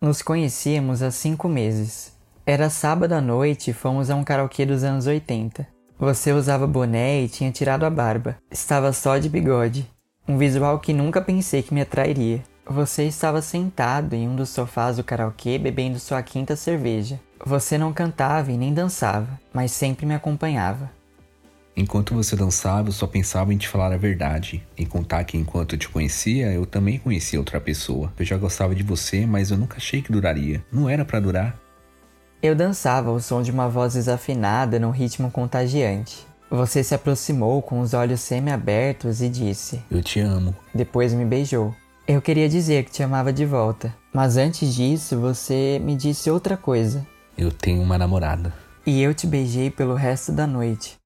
Nos conhecíamos há cinco meses. Era sábado à noite e fomos a um karaokê dos anos 80. Você usava boné e tinha tirado a barba. Estava só de bigode. Um visual que nunca pensei que me atrairia. Você estava sentado em um dos sofás do karaokê bebendo sua quinta cerveja. Você não cantava e nem dançava, mas sempre me acompanhava. Enquanto você dançava, eu só pensava em te falar a verdade, em contar que enquanto eu te conhecia, eu também conhecia outra pessoa. Eu já gostava de você, mas eu nunca achei que duraria. Não era para durar. Eu dançava ao som de uma voz desafinada num ritmo contagiante. Você se aproximou com os olhos semi-abertos e disse: Eu te amo. Depois me beijou. Eu queria dizer que te amava de volta, mas antes disso você me disse outra coisa. Eu tenho uma namorada. E eu te beijei pelo resto da noite.